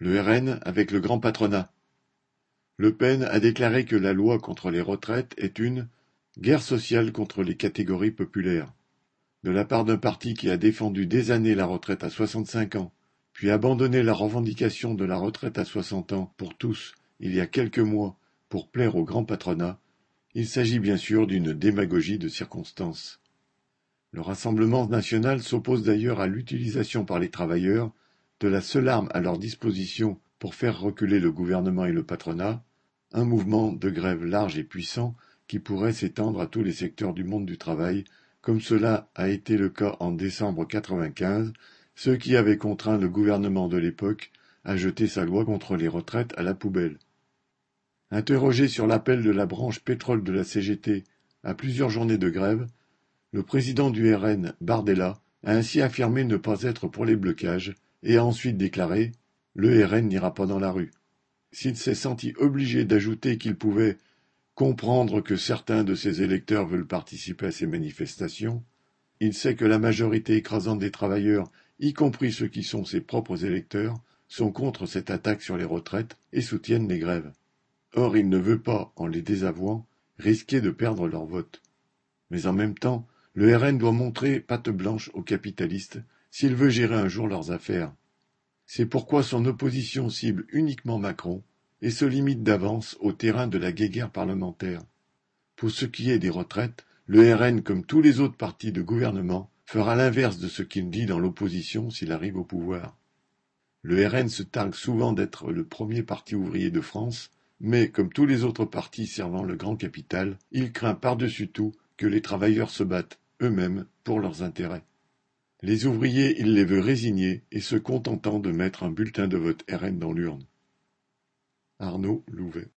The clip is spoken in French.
Le RN avec le grand patronat. Le Pen a déclaré que la loi contre les retraites est une guerre sociale contre les catégories populaires. De la part d'un parti qui a défendu des années la retraite à 65 ans, puis abandonné la revendication de la retraite à 60 ans pour tous il y a quelques mois pour plaire au grand patronat, il s'agit bien sûr d'une démagogie de circonstance. Le Rassemblement national s'oppose d'ailleurs à l'utilisation par les travailleurs de la seule arme à leur disposition pour faire reculer le gouvernement et le patronat, un mouvement de grève large et puissant qui pourrait s'étendre à tous les secteurs du monde du travail, comme cela a été le cas en décembre 1995, ce qui avait contraint le gouvernement de l'époque à jeter sa loi contre les retraites à la poubelle. Interrogé sur l'appel de la branche pétrole de la CGT à plusieurs journées de grève, le président du RN, Bardella, a ainsi affirmé ne pas être pour les blocages et a ensuite déclaré Le RN n'ira pas dans la rue. S'il s'est senti obligé d'ajouter qu'il pouvait comprendre que certains de ses électeurs veulent participer à ces manifestations, il sait que la majorité écrasante des travailleurs, y compris ceux qui sont ses propres électeurs, sont contre cette attaque sur les retraites et soutiennent les grèves. Or il ne veut pas, en les désavouant, risquer de perdre leur vote. Mais en même temps, le RN doit montrer patte blanche aux capitalistes s'il veut gérer un jour leurs affaires. C'est pourquoi son opposition cible uniquement Macron et se limite d'avance au terrain de la guéguerre parlementaire. Pour ce qui est des retraites, le RN, comme tous les autres partis de gouvernement, fera l'inverse de ce qu'il dit dans l'opposition s'il arrive au pouvoir. Le RN se targue souvent d'être le premier parti ouvrier de France, mais, comme tous les autres partis servant le grand capital, il craint par-dessus tout que les travailleurs se battent eux-mêmes pour leurs intérêts. Les ouvriers, il les veut résignés et se contentant de mettre un bulletin de vote RN dans l'urne. Arnaud Louvet